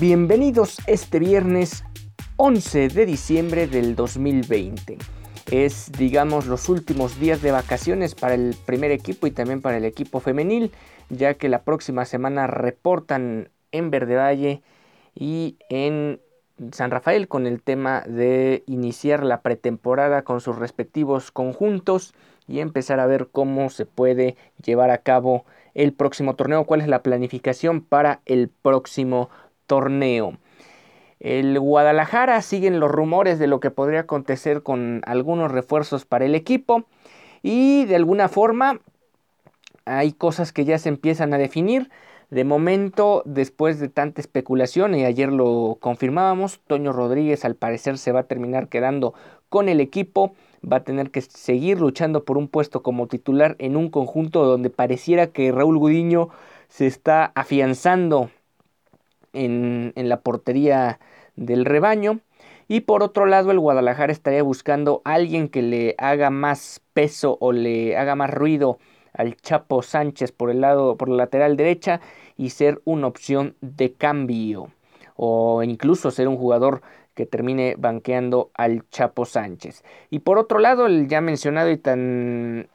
Bienvenidos este viernes 11 de diciembre del 2020 es, digamos, los últimos días de vacaciones para el primer equipo y también para el equipo femenil, ya que la próxima semana reportan en Verde Valle y en San Rafael con el tema de iniciar la pretemporada con sus respectivos conjuntos y empezar a ver cómo se puede llevar a cabo el próximo torneo, cuál es la planificación para el próximo torneo. El Guadalajara siguen los rumores de lo que podría acontecer con algunos refuerzos para el equipo y de alguna forma hay cosas que ya se empiezan a definir. De momento, después de tanta especulación, y ayer lo confirmábamos, Toño Rodríguez al parecer se va a terminar quedando con el equipo, va a tener que seguir luchando por un puesto como titular en un conjunto donde pareciera que Raúl Gudiño se está afianzando en, en la portería del rebaño. Y por otro lado, el Guadalajara estaría buscando a alguien que le haga más peso o le haga más ruido al Chapo Sánchez por el lado, por la lateral derecha y ser una opción de cambio. O incluso ser un jugador que termine banqueando al Chapo Sánchez. Y por otro lado, el ya mencionado y tan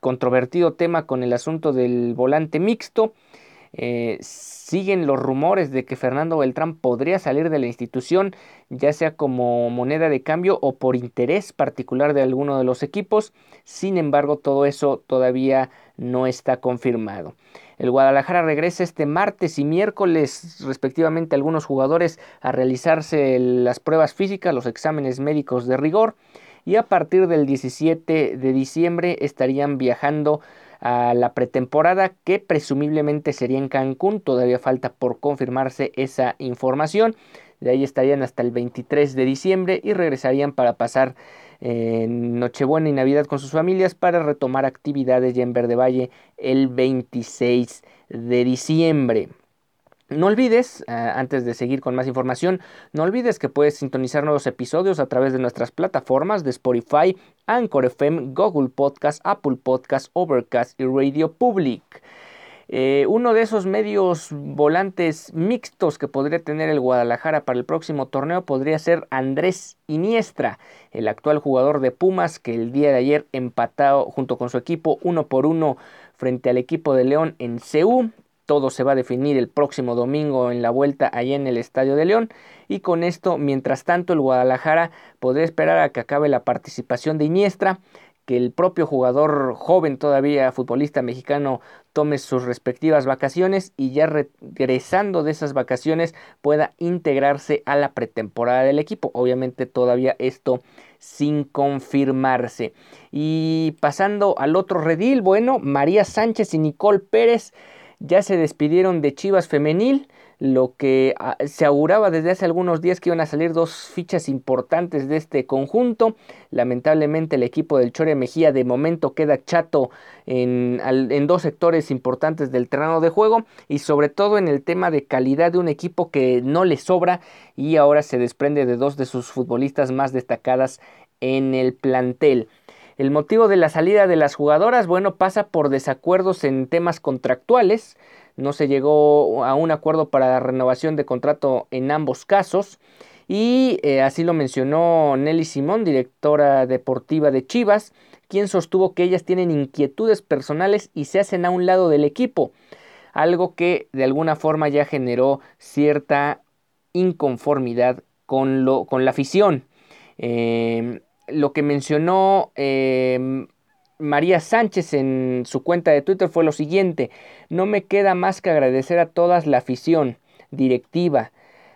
controvertido tema con el asunto del volante mixto. Eh, siguen los rumores de que Fernando Beltrán podría salir de la institución, ya sea como moneda de cambio o por interés particular de alguno de los equipos. Sin embargo, todo eso todavía no está confirmado. El Guadalajara regresa este martes y miércoles, respectivamente, algunos jugadores a realizarse las pruebas físicas, los exámenes médicos de rigor. Y a partir del 17 de diciembre estarían viajando a la pretemporada que presumiblemente sería en Cancún. Todavía falta por confirmarse esa información. De ahí estarían hasta el 23 de diciembre y regresarían para pasar eh, Nochebuena y Navidad con sus familias para retomar actividades ya en Verde Valle el 26 de diciembre. No olvides, eh, antes de seguir con más información, no olvides que puedes sintonizar nuevos episodios a través de nuestras plataformas de Spotify, Anchor FM, Google Podcast, Apple Podcast, Overcast y Radio Public. Eh, uno de esos medios volantes mixtos que podría tener el Guadalajara para el próximo torneo podría ser Andrés Iniestra, el actual jugador de Pumas que el día de ayer empatado junto con su equipo uno por uno frente al equipo de León en CU. Todo se va a definir el próximo domingo en la vuelta allá en el Estadio de León. Y con esto, mientras tanto, el Guadalajara podría esperar a que acabe la participación de Iniestra, que el propio jugador joven todavía futbolista mexicano tome sus respectivas vacaciones y ya regresando de esas vacaciones pueda integrarse a la pretemporada del equipo. Obviamente todavía esto sin confirmarse. Y pasando al otro redil, bueno, María Sánchez y Nicole Pérez ya se despidieron de Chivas Femenil, lo que ah, se auguraba desde hace algunos días que iban a salir dos fichas importantes de este conjunto. Lamentablemente el equipo del Chore Mejía de momento queda chato en, en, dos sectores importantes del terreno de juego y sobre todo en el tema de calidad de un equipo que no le sobra y ahora se desprende de dos de sus futbolistas más destacadas en el plantel. El motivo de la salida de las jugadoras, bueno, pasa por desacuerdos en temas contractuales. No se llegó a un acuerdo para la renovación de contrato en ambos casos. Y eh, así lo mencionó Nelly Simón, directora deportiva de Chivas, quien sostuvo que ellas tienen inquietudes personales y se hacen a un lado del equipo. Algo que de alguna forma ya generó cierta inconformidad con, lo, con la afición. Eh, lo que mencionó em, María Sánchez en su cuenta de Twitter fue lo siguiente, no me queda más que agradecer a todas la afición, directiva,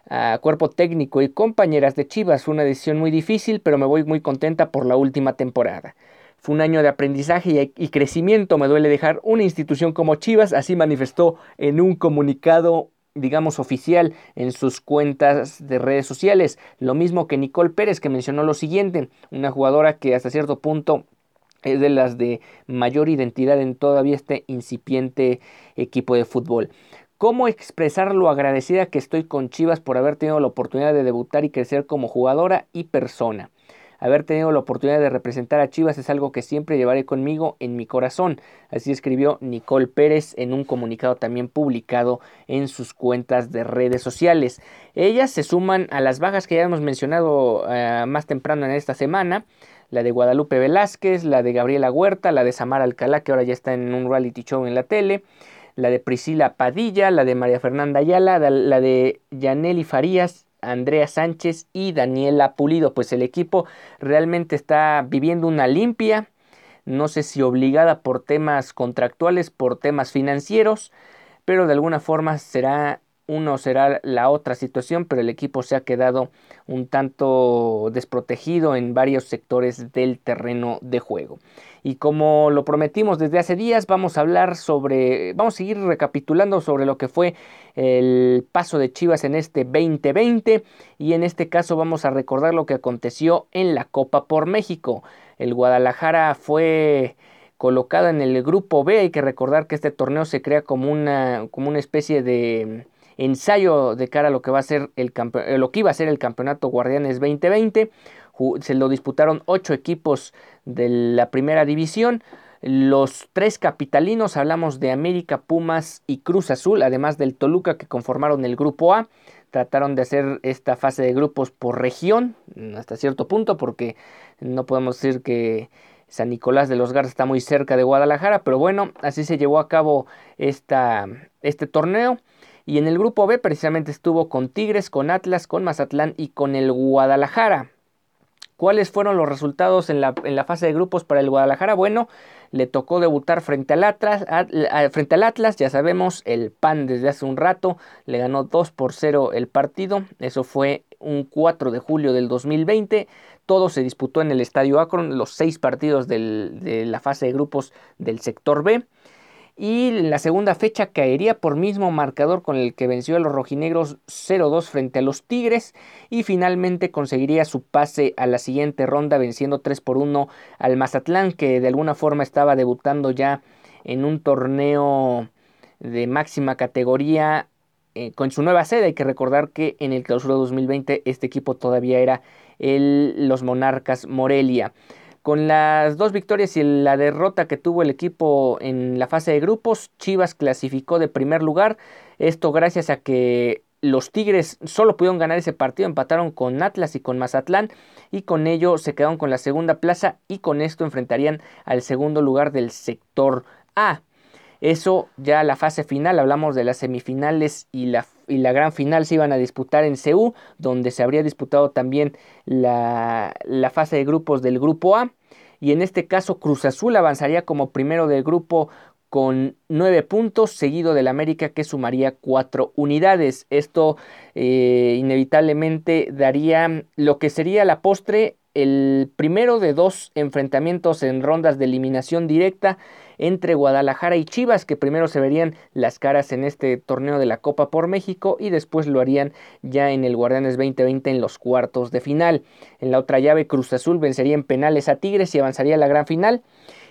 a cuerpo técnico y compañeras de Chivas. Fue una decisión muy difícil, pero me voy muy contenta por la última temporada. Fue un año de aprendizaje y crecimiento. Me duele dejar una institución como Chivas, así manifestó en un comunicado digamos, oficial en sus cuentas de redes sociales. Lo mismo que Nicole Pérez, que mencionó lo siguiente, una jugadora que hasta cierto punto es de las de mayor identidad en todavía este incipiente equipo de fútbol. ¿Cómo expresar lo agradecida que estoy con Chivas por haber tenido la oportunidad de debutar y crecer como jugadora y persona? Haber tenido la oportunidad de representar a Chivas es algo que siempre llevaré conmigo en mi corazón. Así escribió Nicole Pérez en un comunicado también publicado en sus cuentas de redes sociales. Ellas se suman a las bajas que ya hemos mencionado eh, más temprano en esta semana la de Guadalupe Velázquez, la de Gabriela Huerta, la de Samara Alcalá, que ahora ya está en un reality show en la tele, la de Priscila Padilla, la de María Fernanda Ayala, la de Yaneli Farías Andrea Sánchez y Daniela Pulido. Pues el equipo realmente está viviendo una limpia, no sé si obligada por temas contractuales, por temas financieros, pero de alguna forma será uno será la otra situación, pero el equipo se ha quedado un tanto desprotegido en varios sectores del terreno de juego. Y como lo prometimos desde hace días, vamos a hablar sobre, vamos a seguir recapitulando sobre lo que fue el paso de Chivas en este 2020 y en este caso vamos a recordar lo que aconteció en la Copa por México. El Guadalajara fue colocado en el grupo B, hay que recordar que este torneo se crea como una, como una especie de ensayo de cara a lo que va a ser el eh, lo que iba a ser el campeonato Guardianes 2020. Se lo disputaron ocho equipos de la primera división. Los tres capitalinos, hablamos de América, Pumas y Cruz Azul, además del Toluca que conformaron el grupo A. Trataron de hacer esta fase de grupos por región, hasta cierto punto, porque no podemos decir que San Nicolás de los Garza está muy cerca de Guadalajara, pero bueno, así se llevó a cabo esta, este torneo. Y en el grupo B precisamente estuvo con Tigres, con Atlas, con Mazatlán y con el Guadalajara. ¿Cuáles fueron los resultados en la, en la, fase de grupos para el Guadalajara? Bueno, le tocó debutar frente al, Atlas, frente al Atlas, ya sabemos, el PAN desde hace un rato, le ganó 2 por 0 el partido, eso fue un 4 de julio del 2020, todo se disputó en el Estadio Akron, los seis partidos de la fase de grupos del sector B y la segunda fecha caería por mismo marcador con el que venció a los rojinegros 0-2 frente a los Tigres y finalmente conseguiría su pase a la siguiente ronda venciendo 3 por 1 al Mazatlán que de alguna forma estaba debutando ya en un torneo de máxima categoría eh, con su nueva sede. Hay que recordar que en el clausura 2020 este equipo todavía era el, los Monarcas Morelia. Con las dos victorias y la derrota que tuvo el equipo en la fase de grupos, Chivas clasificó de primer lugar. Esto gracias a que los Tigres solo pudieron ganar ese partido, empataron con Atlas y con Mazatlán y con ello se quedaron con la segunda plaza y con esto enfrentarían al segundo lugar del sector A. Eso ya la fase final, hablamos de las semifinales y la, y la gran final se iban a disputar en CEU, donde se habría disputado también la, la fase de grupos del grupo A. Y en este caso Cruz Azul avanzaría como primero del grupo con nueve puntos, seguido del América que sumaría cuatro unidades. Esto eh, inevitablemente daría lo que sería la postre el primero de dos enfrentamientos en rondas de eliminación directa entre Guadalajara y Chivas, que primero se verían las caras en este torneo de la Copa por México y después lo harían ya en el Guardianes 2020 en los cuartos de final. En la otra llave, Cruz Azul vencería en penales a Tigres y avanzaría a la gran final.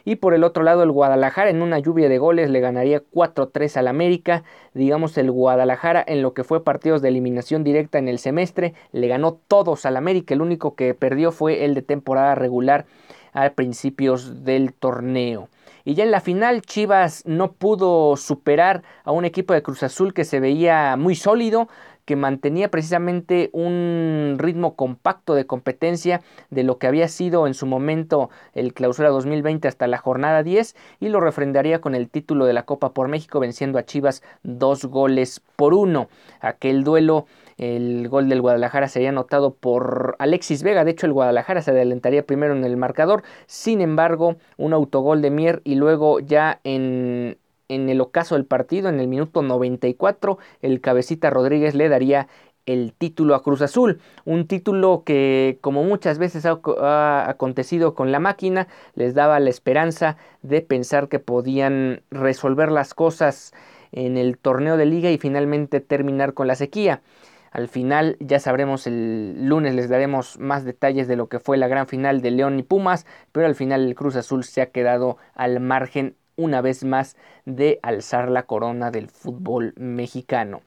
Y por el otro lado, el Guadalajara en una lluvia de goles le ganaría 4-3 al América. Digamos, el Guadalajara en lo que fue partidos de eliminación directa en el semestre le ganó todos al América. El único que perdió fue el de temporada regular a principios del torneo. Y ya en la final Chivas no pudo superar a un equipo de Cruz Azul que se veía muy sólido, que mantenía precisamente un ritmo compacto de competencia de lo que había sido en su momento el clausura 2020 hasta la jornada 10 y lo refrendaría con el título de la Copa por México venciendo a Chivas dos goles por uno. Aquel duelo El gol del Guadalajara sería anotado por Alexis Vega. De hecho, el Guadalajara se adelantaría primero en el marcador. Sin embargo, un autogol de Mier y luego ya en, en el ocaso del partido, en el minuto 94, el cabecita Rodríguez le daría el título a Cruz Azul, un título que como muchas veces ha, acontecido con la máquina, les daba la esperanza de pensar que podían resolver las cosas en el torneo de liga y finalmente terminar con la sequía. Al final ya sabremos el lunes, les daremos más detalles de lo que fue la gran final de León y Pumas, pero al final el Cruz Azul se ha quedado al margen una vez más de alzar la corona del fútbol mexicano.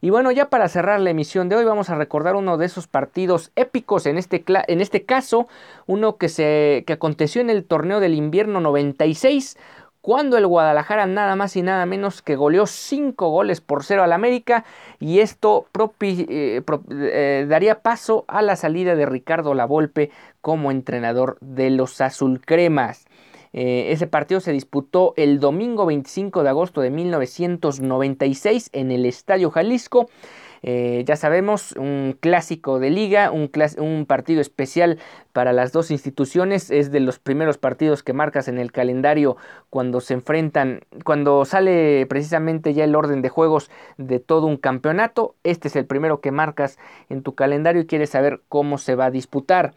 Y bueno, ya para cerrar la emisión de hoy vamos a recordar uno de esos partidos épicos, en este, en este caso, uno que, se, que aconteció en el torneo del invierno 96, cuando el Guadalajara nada más y nada menos que goleó 5 goles por 0 al América y esto eh, eh, daría paso a la salida de Ricardo Lavolpe como entrenador de los azulcremas. Eh, ese partido se disputó el domingo 25 de agosto de 1996 en el Estadio Jalisco. Eh, ya sabemos, un clásico de liga, un, un, partido especial para las dos instituciones, es de los primeros partidos que marcas en el calendario cuando se enfrentan, cuando sale precisamente ya el orden de juegos de todo un campeonato, este es el primero que marcas en tu calendario y quieres saber cómo se va a disputar.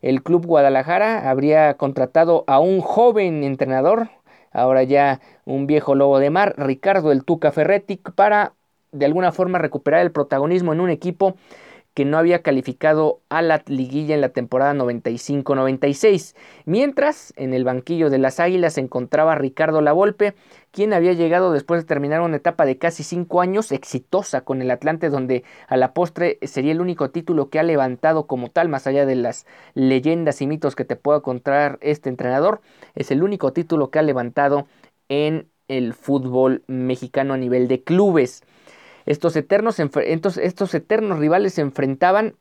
El Club Guadalajara habría contratado a un joven entrenador, ahora ya un viejo lobo de mar, Ricardo el Tuca Ferretti, para de alguna forma recuperar el protagonismo en un equipo que no había calificado a la liguilla en la temporada 95-96. Mientras, en el banquillo de las Águilas se encontraba Ricardo Lavolpe, quien había llegado después de terminar una etapa de casi cinco años exitosa con el Atlante, donde a la postre sería el único título que ha levantado como tal, más allá de las leyendas y mitos que te pueda contar este entrenador, es el único título que ha levantado en el fútbol mexicano a nivel de clubes. Estos eternos, estos eternos rivales se enfrentaban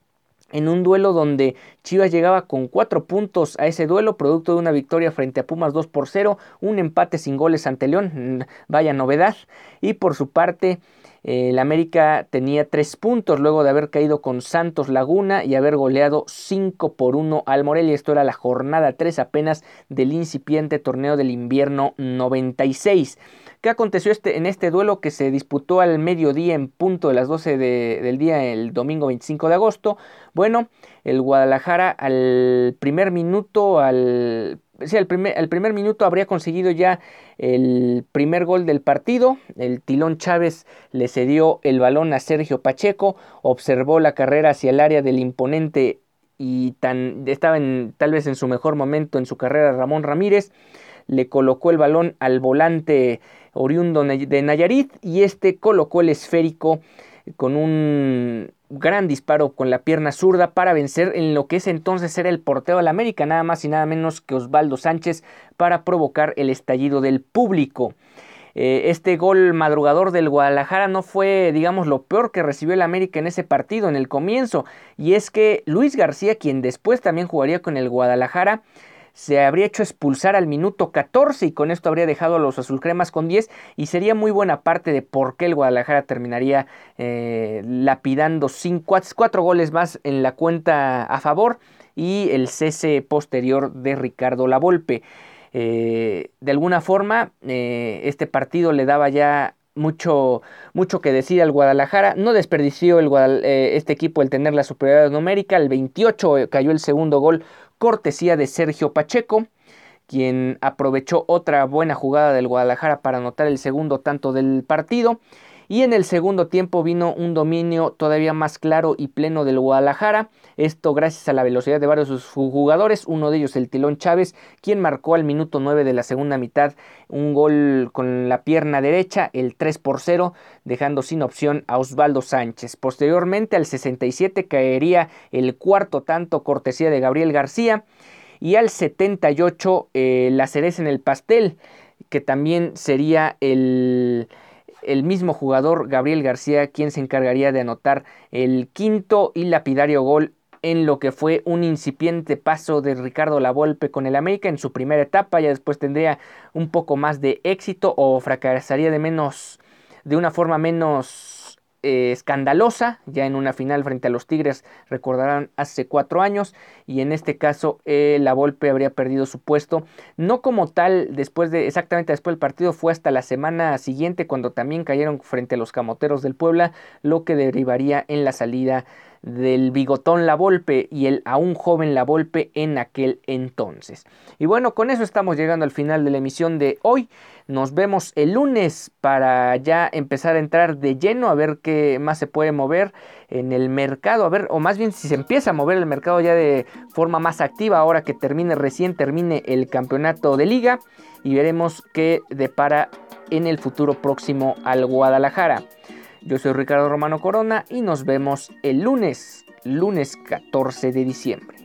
en un duelo donde Chivas llegaba con cuatro puntos a ese duelo, producto de una victoria frente a Pumas 2 por 0, un empate sin goles ante León, vaya novedad, y por su parte el América tenía tres puntos luego de haber caído con Santos Laguna y haber goleado 5 por 1 al Morelia. Esto era la jornada 3 apenas del incipiente torneo del invierno 96. ¿Qué aconteció este, en este duelo que se disputó al mediodía en punto de las 12 del día el domingo 25 de agosto? Bueno, el Guadalajara al primer minuto, al Sí, el primer, minuto habría conseguido ya el primer gol del partido. El Tilón Chávez le cedió el balón a Sergio Pacheco, observó la carrera hacia el área del imponente y tan, estaba tal vez en su mejor momento en su carrera Ramón Ramírez. Le colocó el balón al volante oriundo de Nayarit y este colocó el esférico con un gran disparo con la pierna zurda para vencer en lo que es entonces era el porteo la América, nada más y nada menos que Osvaldo Sánchez para provocar el estallido del público. Eh, este gol madrugador del Guadalajara no fue, digamos, lo peor que recibió el América en ese partido en el comienzo, y es que Luis García, quien después también jugaría con el Guadalajara, se habría hecho expulsar al minuto 14 y con esto habría dejado a los azulcremas con 10 y sería muy buena parte de por qué el Guadalajara terminaría eh, lapidando cinco, cuatro goles más en la cuenta a favor y el cese posterior de Ricardo Lavolpe. Eh, de alguna forma, eh, este partido le daba ya mucho, mucho que decir al Guadalajara. No desperdició el este equipo el tener la superioridad numérica. El 28 cayó el segundo gol cortesía de Sergio Pacheco, quien aprovechó otra buena jugada del Guadalajara para anotar el segundo tanto del partido. Y en el segundo tiempo vino un dominio todavía más claro y pleno del Guadalajara. Esto gracias a la velocidad de varios de sus jugadores. Uno de ellos el Tilón Chávez, quien marcó al minuto 9 de la segunda mitad un gol con la pierna derecha, el 3 por 0, dejando sin opción a Osvaldo Sánchez. Posteriormente al 67 caería el cuarto tanto cortesía de Gabriel García. Y al 78 eh, la cereza en el pastel, que también sería el el mismo jugador Gabriel García quien se encargaría de anotar el quinto y lapidario gol en lo que fue un incipiente paso de Ricardo Lavolpe con el América en su primera etapa, ya después tendría un poco más de éxito o fracasaría de menos de una forma menos eh, escandalosa, ya en una final frente a los Tigres, recordarán hace cuatro años, y en este caso eh, la Volpe habría perdido su puesto, no como tal después de, exactamente después del partido, fue hasta la semana siguiente cuando también cayeron frente a los Camoteros del Puebla, lo que derivaría en la salida del bigotón La Volpe y el aún joven La Volpe en aquel entonces. Y bueno, con eso estamos llegando al final de la emisión de hoy. Nos vemos el lunes para ya empezar a entrar de lleno a ver qué más se puede mover en el mercado, a ver, o más bien si se empieza a mover el mercado ya de forma más activa ahora que termine recién termine el campeonato de liga y veremos qué depara en el futuro próximo al Guadalajara. Yo soy Ricardo Romano Corona y nos vemos el lunes, lunes 14 de diciembre.